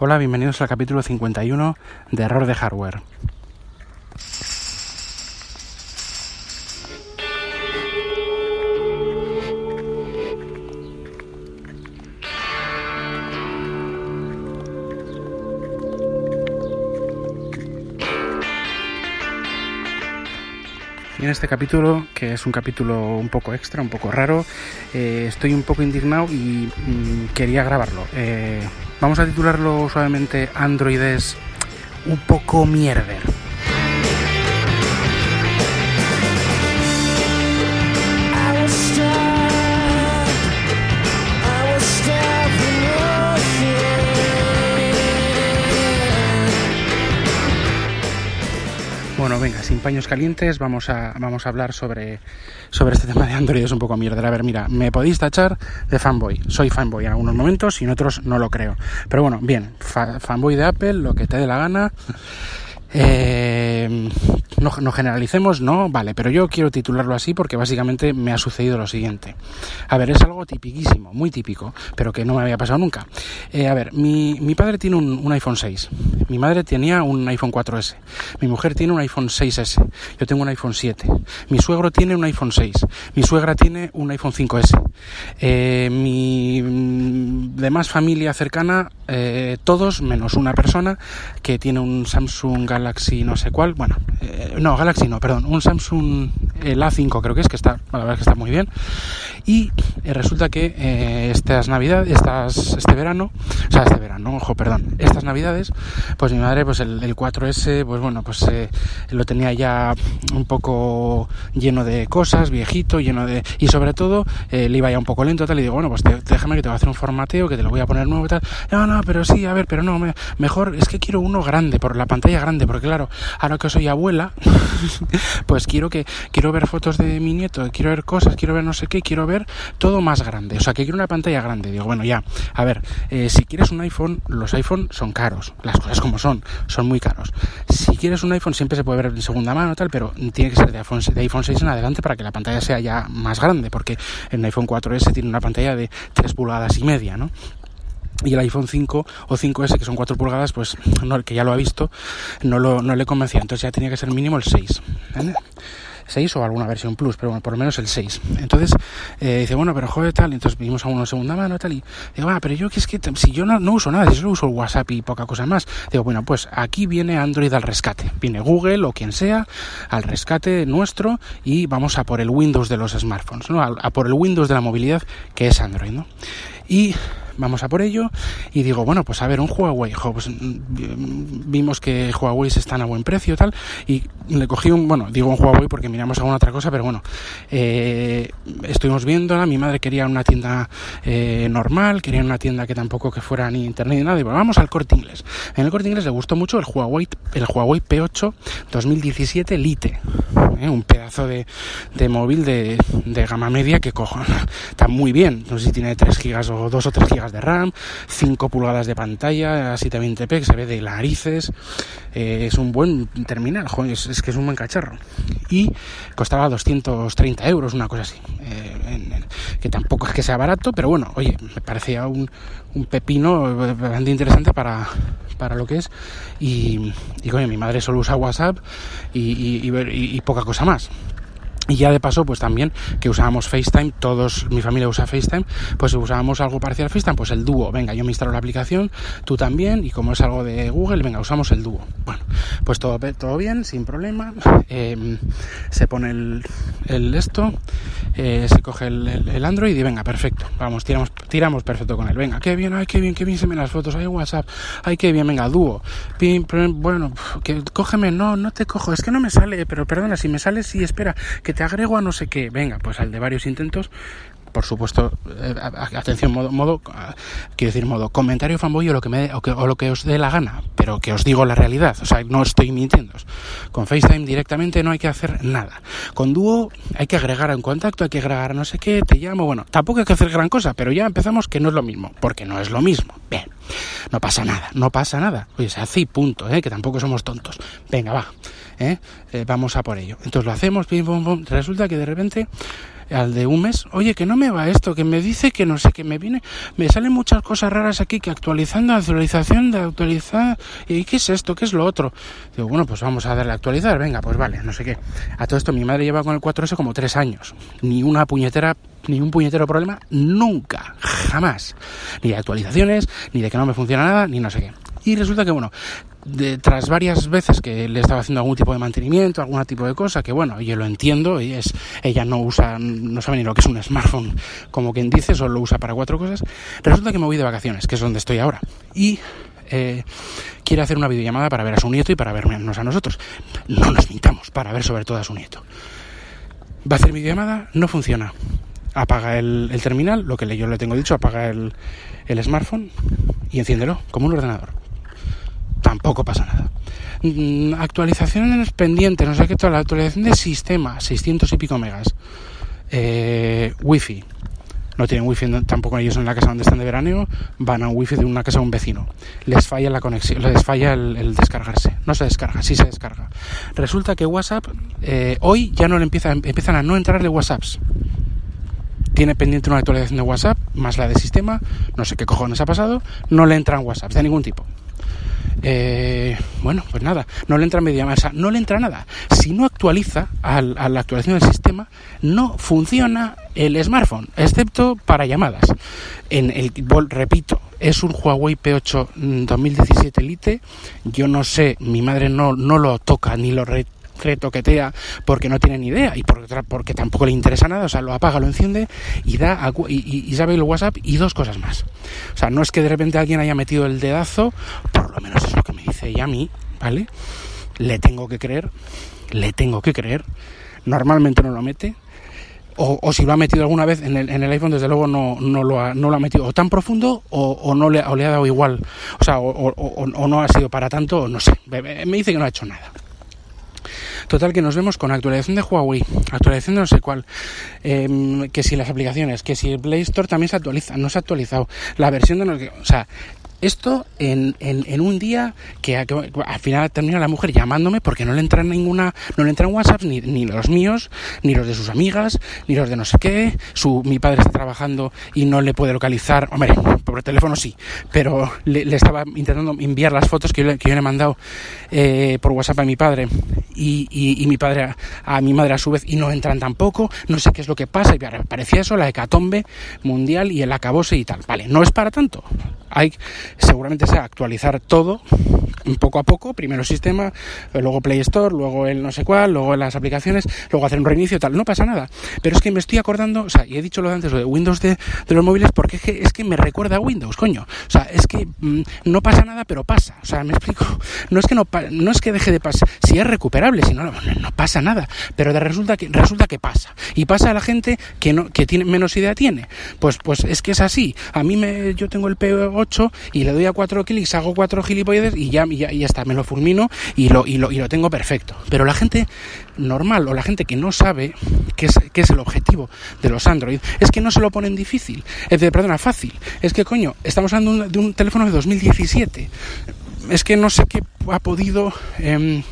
Hola, bienvenidos al capítulo 51 de Error de Hardware. Y en este capítulo, que es un capítulo un poco extra, un poco raro, eh, estoy un poco indignado y mm, quería grabarlo. Eh, vamos a titularlo suavemente Androides un poco mierder. Sin paños calientes, vamos a, vamos a hablar sobre, sobre este tema de Android. un poco mierda. A ver, mira, me podéis tachar de fanboy. Soy fanboy en algunos momentos y en otros no lo creo. Pero bueno, bien, fa- fanboy de Apple, lo que te dé la gana. Eh, no, no generalicemos, no, vale, pero yo quiero titularlo así porque básicamente me ha sucedido lo siguiente. A ver, es algo tipiquísimo, muy típico, pero que no me había pasado nunca. Eh, a ver, mi, mi padre tiene un, un iPhone 6, mi madre tenía un iPhone 4S, mi mujer tiene un iPhone 6S, yo tengo un iPhone 7, mi suegro tiene un iPhone 6, mi suegra tiene un iPhone 5S, eh, mi mm, demás familia cercana, eh, todos menos una persona que tiene un Samsung Galaxy no sé cuál, bueno, eh, no, Galaxy no, perdón, un Samsung el A5 creo que es, que está, la verdad es que está muy bien, y eh, resulta que eh, estas navidades, estas, este verano, o sea, este verano, ojo, perdón, estas navidades, pues mi madre, pues el, el 4S, pues bueno, pues eh, lo tenía ya un poco lleno de cosas, viejito, lleno de... Y sobre todo, eh, le iba ya un poco lento, tal, y digo, bueno, pues déjame que te voy a hacer un formateo, que te lo voy a poner nuevo tal. No, no, pero sí, a ver, pero no, me- mejor, es que quiero uno grande, por la pantalla grande, porque claro, ahora que soy abuela, pues quiero que quiero ver fotos de mi nieto, quiero ver cosas, quiero ver no sé qué, quiero ver todo más grande. O sea, que quiero una pantalla grande. Digo, bueno, ya, a ver, eh, si quieres un iPhone, los iPhone son caros, las cosas como son, son muy caros. Si quieres un iPhone, siempre se puede ver en segunda mano, tal, pero tiene que ser de iPhone, de iPhone 6 en adelante para que la pantalla sea ya más grande, porque el iPhone 4S tiene una pantalla de 3 pulgadas y media, ¿no? Y el iPhone 5 o 5S que son 4 pulgadas pues no, que ya lo ha visto no, lo, no le convencía entonces ya tenía que ser mínimo el 6 ¿vale? 6 o alguna versión plus pero bueno por lo menos el 6 entonces eh, dice bueno pero joder tal entonces vimos a uno de segunda mano tal y digo ah pero yo que es que si yo no, no uso nada si solo uso el WhatsApp y poca cosa más digo bueno pues aquí viene Android al rescate viene Google o quien sea al rescate nuestro y vamos a por el Windows de los smartphones ¿no? a, a por el Windows de la movilidad que es Android ¿no? Y vamos a por ello. Y digo, bueno, pues a ver, un Huawei, jo, pues mm, vimos que Huawei están a buen precio tal, y le cogí un, bueno, digo un Huawei porque miramos alguna otra cosa, pero bueno, eh, estuvimos viéndola, mi madre quería una tienda eh, normal, quería una tienda que tampoco que fuera ni internet ni nada, y bueno, vamos al corte inglés. En el corte inglés le gustó mucho el Huawei, el Huawei P8 2017 Lite, ¿eh? un pedazo de, de móvil de, de gama media que cojo, está muy bien, no sé si tiene 3 gigas o 2 o 3 gigas de RAM, 5 pulgadas de pantalla, 720p, que se ve de narices, eh, es un buen terminal, es, que es un buen cacharro. Y costaba 230 euros, una cosa así, eh, que tampoco es que sea barato, pero bueno, oye, me parecía un, un pepino bastante interesante para, para lo que es. Y, y coño, mi madre solo usa WhatsApp y- y poca cosa más. Y ya de paso, pues también que usábamos FaceTime, todos, mi familia usa FaceTime, pues usábamos algo parecido al FaceTime, pues el dúo. Venga, yo me instalo la aplicación, tú también, y como es algo de Google, venga, usamos el dúo. Bueno, pues todo, todo bien, sin problema. Eh, se pone el, esto, eh, se coge el, Android y venga, perfecto. Vamos, tiramos, tiramos perfecto con él. Venga, qué bien, ay, qué bien, qué bien se ven las fotos, ay, WhatsApp, ay, qué bien, venga, dúo. Bueno, que cógeme, no, no te cojo, es que no me sale, pero perdona, si me sale, sí, espera, que te agrego a no sé qué. Venga, pues al de varios intentos, por supuesto, eh, atención, modo, modo, quiero decir, modo comentario fanboy o lo que me, o, o lo que os dé la gana, pero que os digo la realidad, o sea, no estoy mintiendo. Con FaceTime directamente no hay que hacer nada. Con Duo hay que agregar un contacto, hay que agregar no sé qué, te llamo, bueno, tampoco hay que hacer gran cosa, pero ya empezamos que no es lo mismo, porque no es lo mismo. Bien, no pasa nada, no pasa nada. Oye, se hace y punto, ¿eh? que tampoco somos tontos. Venga, va, ¿eh? Eh, vamos a por ello. Entonces lo hacemos, pim, pum, pum. Resulta que de repente al de un mes, oye, que no me va esto, que me dice que no sé, que me viene, me salen muchas cosas raras aquí, que actualizando, actualización de actualizar, y qué es esto, qué es lo otro. Digo, bueno, pues vamos a darle a actualizar, venga, pues vale, no sé qué. A todo esto mi madre lleva con el 4S como tres años, ni una puñetera ni un puñetero problema, nunca, jamás. Ni de actualizaciones, ni de que no me funciona nada, ni no sé qué. Y resulta que, bueno, tras varias veces que le estaba haciendo algún tipo de mantenimiento, algún tipo de cosa, que bueno, yo lo entiendo, y es, ella no usa, no sabe ni lo que es un smartphone, como quien dice, solo lo usa para cuatro cosas. Resulta que me voy de vacaciones, que es donde estoy ahora. Y eh, quiere hacer una videollamada para ver a su nieto y para vernos a nosotros. No nos mintamos, para ver sobre todo a su nieto. Va a hacer videollamada, no funciona. Apaga el, terminal, lo que yo le tengo dicho, apaga el smartphone y enciéndelo, como un ordenador tampoco pasa nada. Mm, actualizaciones pendientes, no sé qué, toda la actualización de sistema, 600 y pico megas. Eh, wifi. No tienen wifi tampoco ellos en la casa donde están de verano, van a un wifi de una casa de un vecino. Les falla la conexión, les falla el, el descargarse. No se descarga, sí se descarga. Resulta que WhatsApp, eh, hoy ya no le empieza, empiezan a no entrarle WhatsApps tiene pendiente una actualización de WhatsApp, más la de sistema, no sé qué cojones ha pasado, no le entran WhatsApps de ningún tipo. Eh, bueno, pues nada, no le entra media masa, no le entra nada. Si no actualiza al, a la actualización del sistema, no funciona el smartphone, excepto para llamadas. En el, repito, es un Huawei P8 2017 Lite. Yo no sé, mi madre no, no lo toca ni lo re, retoquetea porque no tiene ni idea y porque, porque, tampoco le interesa nada, o sea, lo apaga, lo enciende y da a, y, y, sabe el WhatsApp y dos cosas más. O sea, no es que de repente alguien haya metido el dedazo, por lo menos es lo que me dice ella a mí, ¿vale? Le tengo que creer, le tengo que creer. Normalmente no lo mete. O, si lo ha metido alguna vez en el, iPhone, desde luego no, no, lo ha, no lo ha metido o tan profundo o, no le, o le ha dado igual. O sea, o, no ha sido para tanto, no sé. Me dice que no ha hecho nada. Total que nos vemos con actualización de Huawei, actualización de no sé cuál, eh, que si las aplicaciones, que si el Play Store también se actualiza, no se ha actualizado, la versión de no, o sea, esto en, en, en, un día que, que, al final termina la mujer llamándome porque no le entran ninguna, no le entran WhatsApp ni, ni los míos, ni los de sus amigas, ni los de no sé qué. Su, mi padre está trabajando y no le puede localizar. Hombre, por teléfono sí, pero le, le estaba intentando enviar las fotos que yo, que yo le he mandado eh, por WhatsApp a mi padre y, y, y mi padre a, a, mi madre a su vez y no entran tampoco. No sé qué es lo que pasa y parecía eso, la hecatombe mundial y el acabose y tal. Vale, no es para tanto. Hay seguramente sea actualizar todo poco a poco, primero sistema, luego Play Store, luego el no sé cuál, luego las aplicaciones, luego hacer un reinicio tal, no pasa nada. Pero es que me estoy acordando, o sea, y he dicho lo de antes, lo de Windows de, de los móviles, porque es que, es que me recuerda a Windows, coño. O sea, es que mmm, no pasa nada, pero pasa. O sea, me explico. No es que no, no es que deje de pasar, si es recuperable, si no, no, pasa nada. Pero de resulta que, resulta que pasa. Y pasa a la gente que no, que tiene menos idea tiene. Pues, pues es que es así. A mí me, yo tengo el P8 y le doy a cuatro clics, hago cuatro gilipolleces y ya, ya, ya está, me lo fulmino y lo, y, lo, y lo tengo perfecto. Pero la gente normal o la gente que no sabe qué es, qué es el objetivo de los Android es que no se lo ponen difícil, es de, perdona, fácil. Es que, coño, estamos hablando de un, de un teléfono de 2017. Es que no sé qué ha podido... Eh,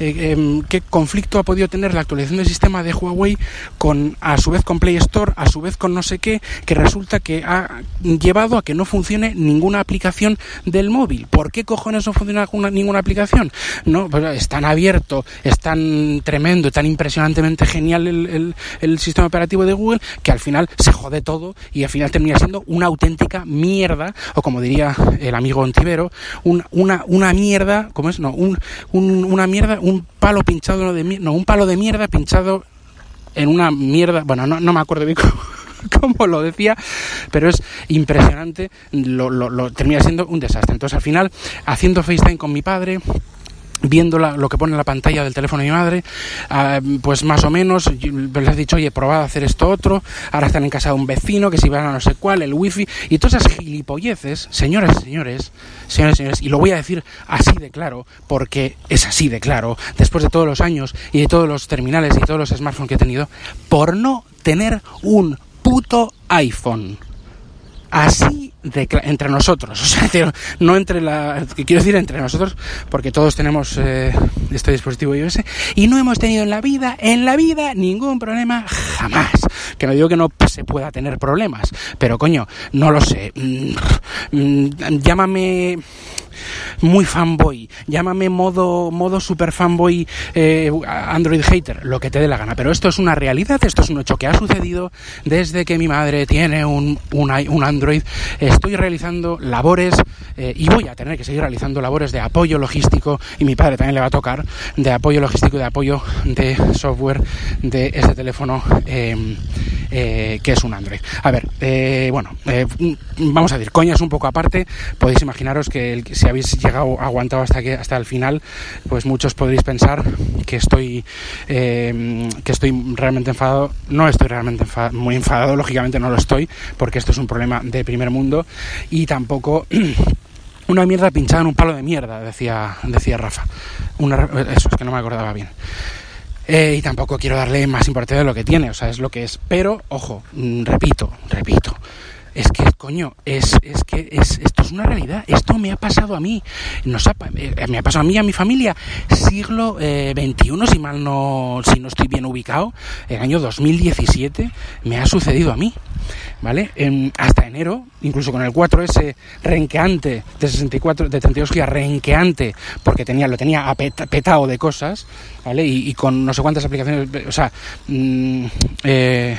eh, eh, qué conflicto ha podido tener la actualización del sistema de Huawei con a su vez con Play Store, a su vez con no sé qué, que resulta que ha llevado a que no funcione ninguna aplicación del móvil. ¿Por qué cojones no funciona una, ninguna aplicación? No, pues es tan abierto, es tan tremendo, tan impresionantemente genial el, sistema operativo de Google que al final se jode todo y al final termina siendo una auténtica mierda, o como diría el amigo Ontivero, un, una, mierda, ¿cómo es? No, un, un, una mierda, un palo pinchado de no, un palo de mierda pinchado en una mierda, bueno, no, no me acuerdo bien cómo, lo decía, pero es impresionante, lo, lo, lo termina siendo un desastre. Entonces al final, haciendo FaceTime con mi padre, viendo la, lo que pone en la pantalla del teléfono de mi madre, uh, pues más o menos les he dicho, oye, probad a hacer esto otro, ahora están en casa de un vecino, que si van a no sé cuál, el wifi, y todas esas gilipolleces, señoras y señores, señores y señores, y lo voy a decir así de claro, porque es así de claro, después de todos los años y de todos los terminales y todos los smartphones que he tenido, por no tener un puto iPhone. Así de entre nosotros, o sea, no entre la, quiero decir entre nosotros, porque todos tenemos eh, este dispositivo iOS y no hemos tenido en la vida, en la vida, ningún problema jamás. Que no digo que no se pueda tener problemas, pero coño, no lo sé. Mm, mm, llámame muy fanboy, llámame modo, modo super fanboy eh, Android hater, lo que te dé la gana. Pero esto es una realidad, esto es un hecho que ha sucedido desde que mi madre tiene un, un, un Android. Estoy realizando labores eh, y voy a tener que seguir realizando labores de apoyo logístico y mi padre también le va a tocar de apoyo logístico y de apoyo de software de ese teléfono eh, eh, que es un Android. A ver, eh, bueno, mm, vamos a decir, coñas un poco aparte, podéis imaginaros que si habéis llegado, aguantado hasta, que, hasta el final, pues muchos podréis pensar que estoy, eh, que estoy realmente enfadado. No estoy realmente enfa- muy enfadado, lógicamente no lo estoy, porque esto es un problema de primer mundo y tampoco... Una mierda pinchada en un palo de mierda, decía, decía Rafa. Una, eso, es que no me acordaba bien. Eh, y tampoco quiero darle más importancia de lo que tiene, o sea, es lo que es. Pero, ojo, mm, repito, repito. Es que, coño, es, es que es, esto es una realidad. Esto me ha pasado a mí. Nos ha pa- eh, me ha pasado a mí y a mi familia. Siglo eh, XXI, si mal no, si no estoy bien ubicado, el año 2017 me ha sucedido a mí. ¿Vale? En- hasta enero, incluso con el 4S renqueante de 64, de 32 GB renqueante, porque tenía, lo tenía petado de cosas, ¿vale? Y, con no sé cuántas aplicaciones, o sea, mm, eh,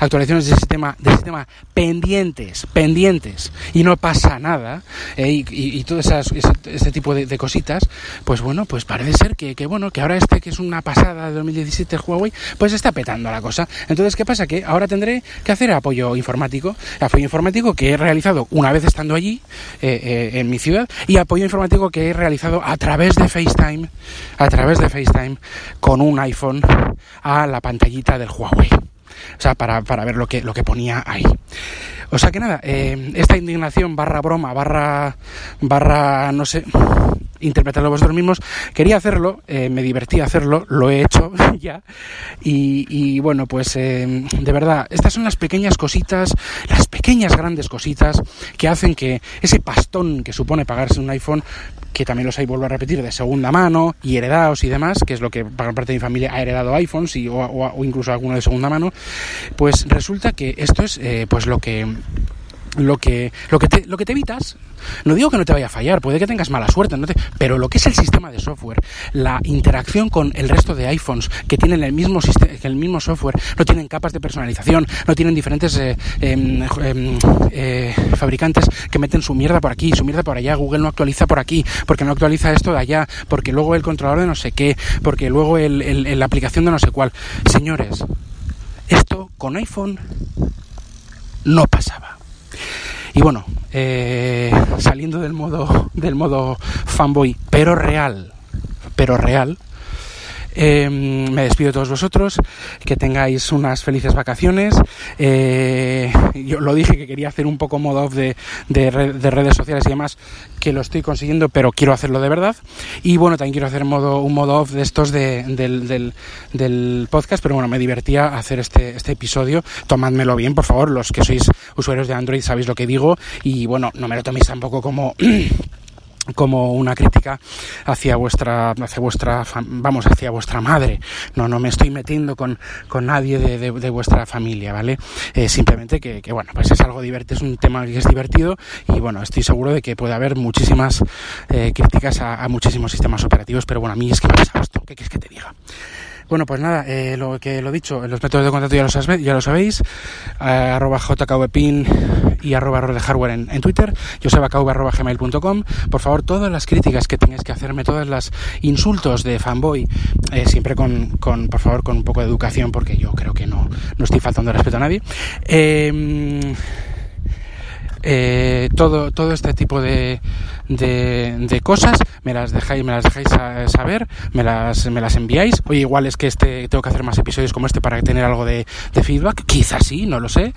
actualizaciones del sistema, del sistema pendientes, pendientes, y no pasa nada, eh, y, y, y todo esas, ese, tipo de, de cositas, pues bueno, pues parece ser que, que, bueno, que ahora este que es una pasada de 2017 el Huawei, pues está petando la cosa. Entonces, ¿qué pasa? Que ahora tendré que hacer apoyo informático, apoyo informático que he realizado una vez estando allí, eh, eh, en mi ciudad, y apoyo informático que he realizado a través de FaceTime, a través de FaceTime, con un iPhone a la pantallita del Huawei. O sea, para, para ver lo que, lo que ponía ahí. O sea que nada, eh, esta indignación barra broma, barra, barra, no sé, interpretarlo vosotros mismos, quería hacerlo, eh, me divertí hacerlo, lo he hecho ya. Y, bueno, pues eh, de verdad, estas son las pequeñas cositas, las pequeñas grandes cositas que hacen que ese pastón que supone pagarse un iPhone que también los hay, vuelvo a repetir, de segunda mano y heredados y demás, que es lo que para parte de mi familia ha heredado iPhones y, o, o- o incluso alguno de segunda mano, pues resulta que esto es eh, pues lo que lo que lo que te, lo que te evitas no digo que no te vaya a fallar puede que tengas mala suerte no te- pero lo que es el sistema de software la interacción con el resto de iPhones que tienen el mismo el mismo software no tienen capas de personalización no tienen diferentes eh, em, em, eh, fabricantes que meten su mierda por aquí su mierda por allá Google no actualiza por aquí porque no actualiza esto de allá porque luego el controlador de no sé qué porque luego el- el- la aplicación de no sé cuál. Señores esto con iPhone no pasaba y bueno, eh, saliendo del modo, del modo fanboy, pero real, pero real, eh, me despido de todos vosotros, que tengáis unas felices vacaciones. Eh, yo lo dije que quería hacer un poco modo off de, de, red- de redes sociales y demás, que lo estoy consiguiendo, pero quiero hacerlo de verdad. Y bueno, también quiero hacer modo, un modo off de estos de, del, del, del podcast, pero bueno, me divertía hacer este, este episodio. Tomádmelo bien, por favor, los que sois usuarios de Android sabéis lo que digo. Y bueno, no me lo toméis tampoco como como una crítica hacia vuestra hacia vuestra vamos hacia vuestra madre. No no me estoy metiendo con, con nadie de, de- vuestra familia vale Eh, simplemente que, que, bueno pues es algo divertido es un tema que es divertido y bueno estoy seguro de que puede haber muchísimas eh, críticas a, a muchísimos sistemas operativos pero bueno a mí es que me ha pasado esto. Qué quieres que te diga bueno, pues nada, eh, lo que lo dicho, los métodos de contacto ya lo, sabe- ya lo sabéis, eh, arroba jkvpin y arroba de hardware en, en Twitter, josebakv arroba gmail.com. Por favor, todas las críticas que tengáis que hacerme, todos los insultos de fanboy, eh, siempre con, con, por favor, con un poco de educación, porque yo creo que no, no estoy faltando respeto a nadie. Eh, eh, todo todo este tipo de, de, de cosas me las dejáis me las dejáis saber me las me las enviáis. Oye igual es que este tengo que hacer más episodios como este para tener algo de, de feedback. Quizás sí no lo sé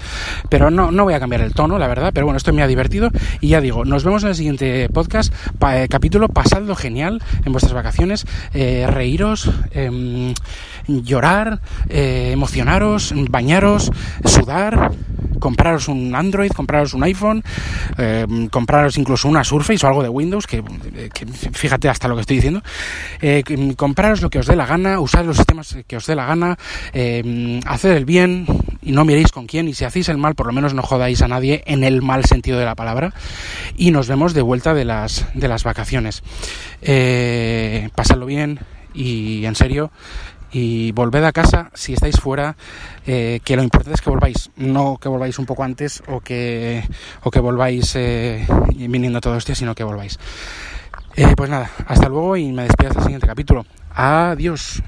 pero no no voy a cambiar el tono la verdad pero bueno esto me ha divertido. Y ya digo nos vemos en el siguiente podcast eh, capítulo. Pasadlo genial en vuestras vacaciones eh, reíros em, llorar eh, emocionaros bañaros sudar compraros un Android, compraros un iPhone, eh, compraros incluso una Surface o algo de Windows, que, que fíjate hasta lo que estoy diciendo, eh, compraros lo que os dé la gana, usad los sistemas que os dé la gana, eh, haced el bien y no miréis con quién, y si hacéis el mal, por lo menos no jodáis a nadie en el mal sentido de la palabra, y nos vemos de vuelta de las, de las vacaciones. Eh, pasadlo bien y en serio, y volved a casa si estáis fuera, eh, que lo importante es que volváis, no que volváis un poco antes o que, o que volváis eh, viniendo todos los días, sino que volváis. Eh, pues nada, hasta luego y me despido hasta siguiente capítulo. Adiós.